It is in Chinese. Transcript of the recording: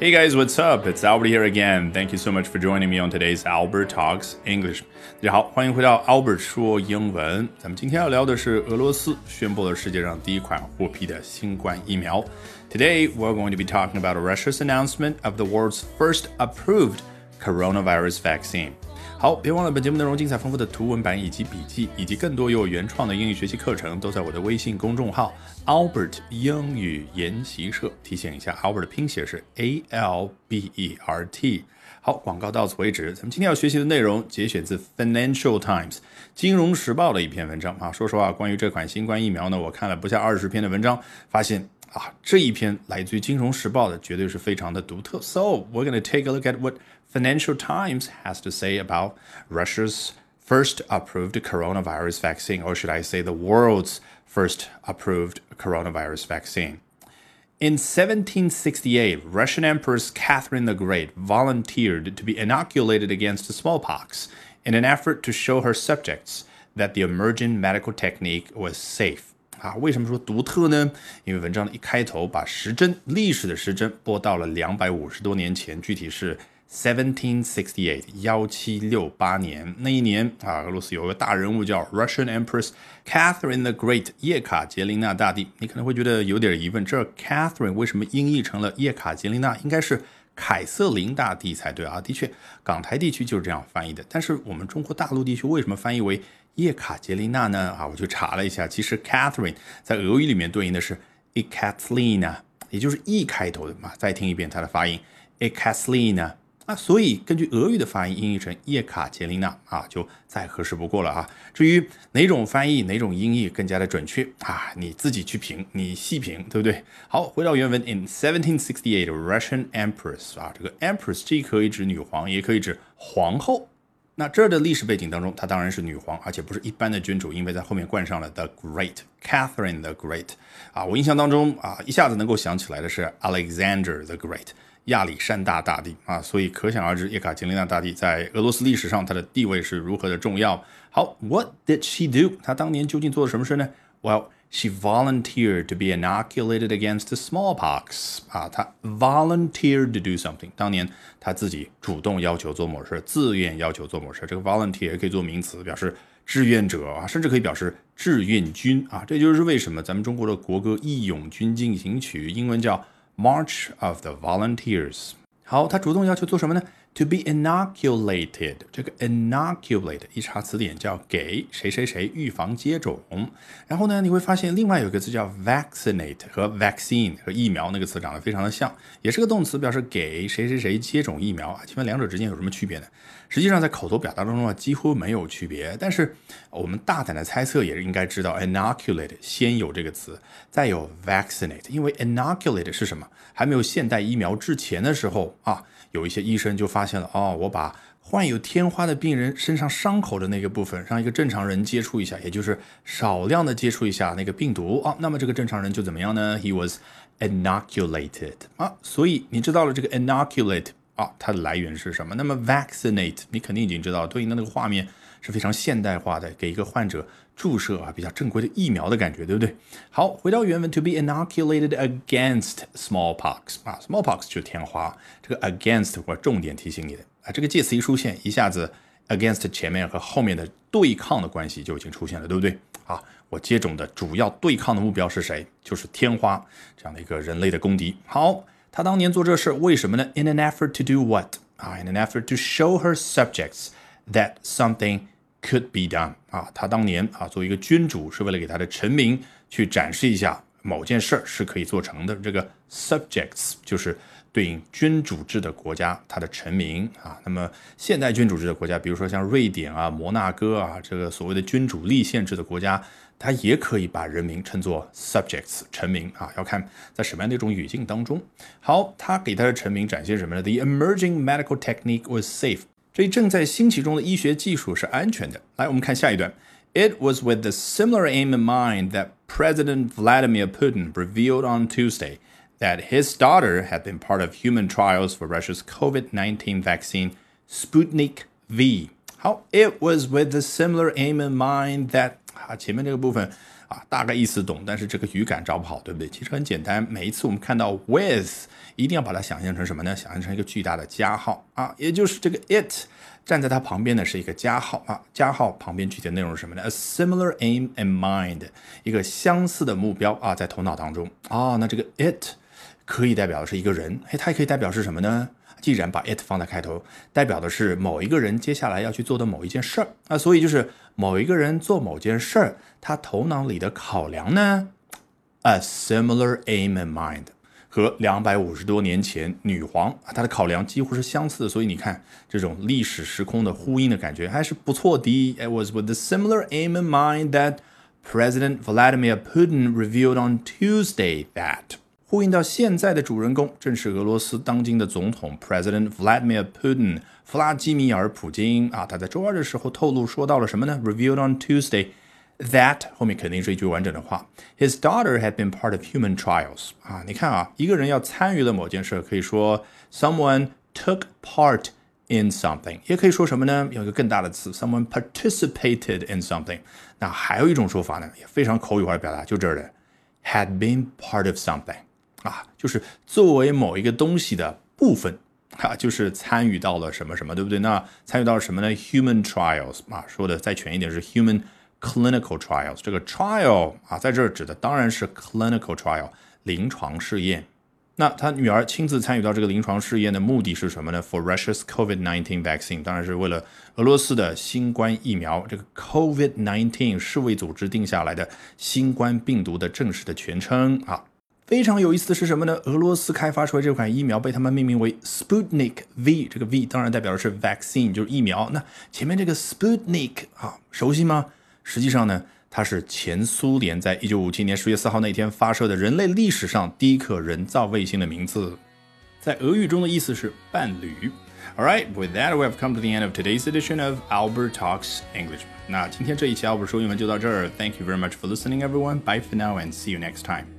Hey guys, what's up? It's Albert here again. Thank you so much for joining me on today's Albert Talks English. 大家好，欢迎回到 Albert 说英文。咱们今天要聊的是俄罗斯宣布了世界上第一款获批的新冠疫苗。Today we're going to be talking about Russia's announcement of the world's first approved coronavirus vaccine. 好，别忘了本节目内容精彩丰富的图文版以及笔记，以及更多有原创的英语学习课程，都在我的微信公众号 Albert 英语研习社。提醒一下，Albert 的拼写是 A L B E R T。好，广告到此为止。咱们今天要学习的内容节选自 Financial Times 金融时报的一篇文章啊。说实话，关于这款新冠疫苗呢，我看了不下二十篇的文章，发现啊，这一篇来自于金融时报的，绝对是非常的独特。So we're going to take a look at what Financial Times has to say about Russia's first approved coronavirus vaccine, or should I say the world's first approved coronavirus vaccine. In 1768, Russian Empress Catherine the Great volunteered to be inoculated against smallpox in an effort to show her subjects that the emerging medical technique was safe. 啊，为什么说独特呢？因为文章的一开头把时针历史的时针拨到了两百五十多年前，具体是 Seventeen sixty eight，幺七六八年那一年啊，俄罗斯有个大人物叫 Russian Empress Catherine the Great，叶卡捷琳娜大帝。你可能会觉得有点疑问，这 Catherine 为什么音译成了叶卡捷琳娜？应该是凯瑟琳大帝才对啊。的确，港台地区就是这样翻译的。但是我们中国大陆地区为什么翻译为叶卡捷琳娜呢？啊，我去查了一下，其实 Catherine 在俄语里面对应的是 Ekaterina，也就是 E 开头的嘛。再听一遍它的发音 Ekaterina。那所以根据俄语的发音音译成叶卡捷琳娜啊，就再合适不过了啊。至于哪种翻译、哪种音译更加的准确啊，你自己去评，你细评，对不对？好，回到原文，In 1768, Russian empress 啊，这个 empress 既可以指女皇，也可以指皇后。那这儿的历史背景当中，她当然是女皇，而且不是一般的君主，因为在后面冠上了 the Great Catherine the Great 啊。我印象当中啊，一下子能够想起来的是 Alexander the Great。亚历山大大帝啊，所以可想而知，叶卡捷琳娜大帝在俄罗斯历史上她的地位是如何的重要。好，What did she do？她当年究竟做了什么事呢？Well, she volunteered to be inoculated against smallpox。啊，她 volunteered to do something。当年她自己主动要求做某事，自愿要求做某事。这个 volunteer 可以做名词，表示志愿者啊，甚至可以表示志愿军啊。这就是为什么咱们中国的国歌《义勇军进行曲》英文叫。March of the Volunteers。好，他主动要求做什么呢？To be inoculated。这个 inoculate 一查词典叫给谁谁谁预防接种。然后呢，你会发现另外有一个词叫 vaccinate 和 vaccine 和疫苗那个词长得非常的像，也是个动词，表示给谁谁谁接种疫苗啊。请问两者之间有什么区别呢？实际上，在口头表达当中啊，几乎没有区别。但是我们大胆的猜测，也是应该知道，inoculate 先有这个词，再有 vaccinate。因为 inoculate 是什么？还没有现代疫苗之前的时候啊，有一些医生就发现了，哦，我把患有天花的病人身上伤口的那个部分，让一个正常人接触一下，也就是少量的接触一下那个病毒啊，那么这个正常人就怎么样呢？He was inoculated 啊，所以你知道了这个 inoculate。啊，它的来源是什么？那么 vaccinate，你肯定已经知道，对应的那个画面是非常现代化的，给一个患者注射啊比较正规的疫苗的感觉，对不对？好，回到原文，to be inoculated against smallpox 啊，smallpox 就是天花，这个 against 我重点提醒你的啊，这个介词一出现，一下子 against 前面和后面的对抗的关系就已经出现了，对不对？啊，我接种的主要对抗的目标是谁？就是天花这样的一个人类的公敌。好。他当年做这事为什么呢？In an effort to do what 啊？In an effort to show her subjects that something could be done 啊？他当年啊，作为一个君主，是为了给他的臣民去展示一下某件事儿是可以做成的。这个 subjects 就是对应君主制的国家，他的臣民啊。那么现代君主制的国家，比如说像瑞典啊、摩纳哥啊，这个所谓的君主立宪制的国家。它也可以把人民称作 subjects 臣民啊，要看在什么样的一种语境当中。好，他给他的臣民展现什么呢？The emerging medical technique was safe，这一正在兴起中的医学技术是安全的。来，我们看下一段。It was with the similar aim in mind that President Vladimir Putin revealed on Tuesday that his daughter had been part of human trials for Russia's COVID-19 vaccine Sputnik V. How it was with the similar aim in mind that 啊，前面这个部分啊，大概意思懂，但是这个语感找不好，对不对？其实很简单，每一次我们看到 with，一定要把它想象成什么呢？想象成一个巨大的加号啊，也就是这个 it 站在它旁边的是一个加号啊，加号旁边具体内容是什么呢？A similar aim and mind，一个相似的目标啊，在头脑当中啊，那这个 it 可以代表的是一个人，哎，它也可以代表是什么呢？既然把 it 放在开头，代表的是某一个人接下来要去做的某一件事儿啊，所以就是某一个人做某件事儿，他头脑里的考量呢，a similar aim in mind，和两百五十多年前女皇她的考量几乎是相似的，所以你看这种历史时空的呼应的感觉还是不错的。It was with the similar aim in mind that President Vladimir Putin revealed on Tuesday that 呼应到现在的主人公正是俄罗斯当今的总统 President Vladimir Putin，弗拉基米尔·普京啊。他在周二的时候透露说到了什么呢？Revealed on Tuesday that 后面肯定是一句完整的话。His daughter had been part of human trials 啊。你看啊，一个人要参与了某件事，可以说 someone took part in something，也可以说什么呢？有一个更大的词，someone participated in something。那还有一种说法呢，也非常口语化的表达，就这儿的，had been part of something。啊，就是作为某一个东西的部分，啊，就是参与到了什么什么，对不对？那参与到了什么呢？Human trials 啊，说的再全一点是 human clinical trials。这个 trial 啊，在这儿指的当然是 clinical trial 临床试验。那他女儿亲自参与到这个临床试验的目的是什么呢？For Russia's COVID-19 vaccine，当然是为了俄罗斯的新冠疫苗。这个 COVID-19 世卫组织定下来的新冠病毒的正式的全称啊。非常有意思的是什么呢？俄罗斯开发出来这款疫苗被他们命名为 Sputnik V，这个 V 当然代表的是 vaccine，就是疫苗。那前面这个 Sputnik 啊，熟悉吗？实际上呢，它是前苏联在一九五七年十月四号那天发射的人类历史上第一颗人造卫星的名字，在俄语中的意思是伴侣。All right, with that, we have come to the end of today's edition of Albert Talks English. 那今天这一期 Albert 说英文就到这儿。Thank you very much for listening, everyone. Bye for now, and see you next time.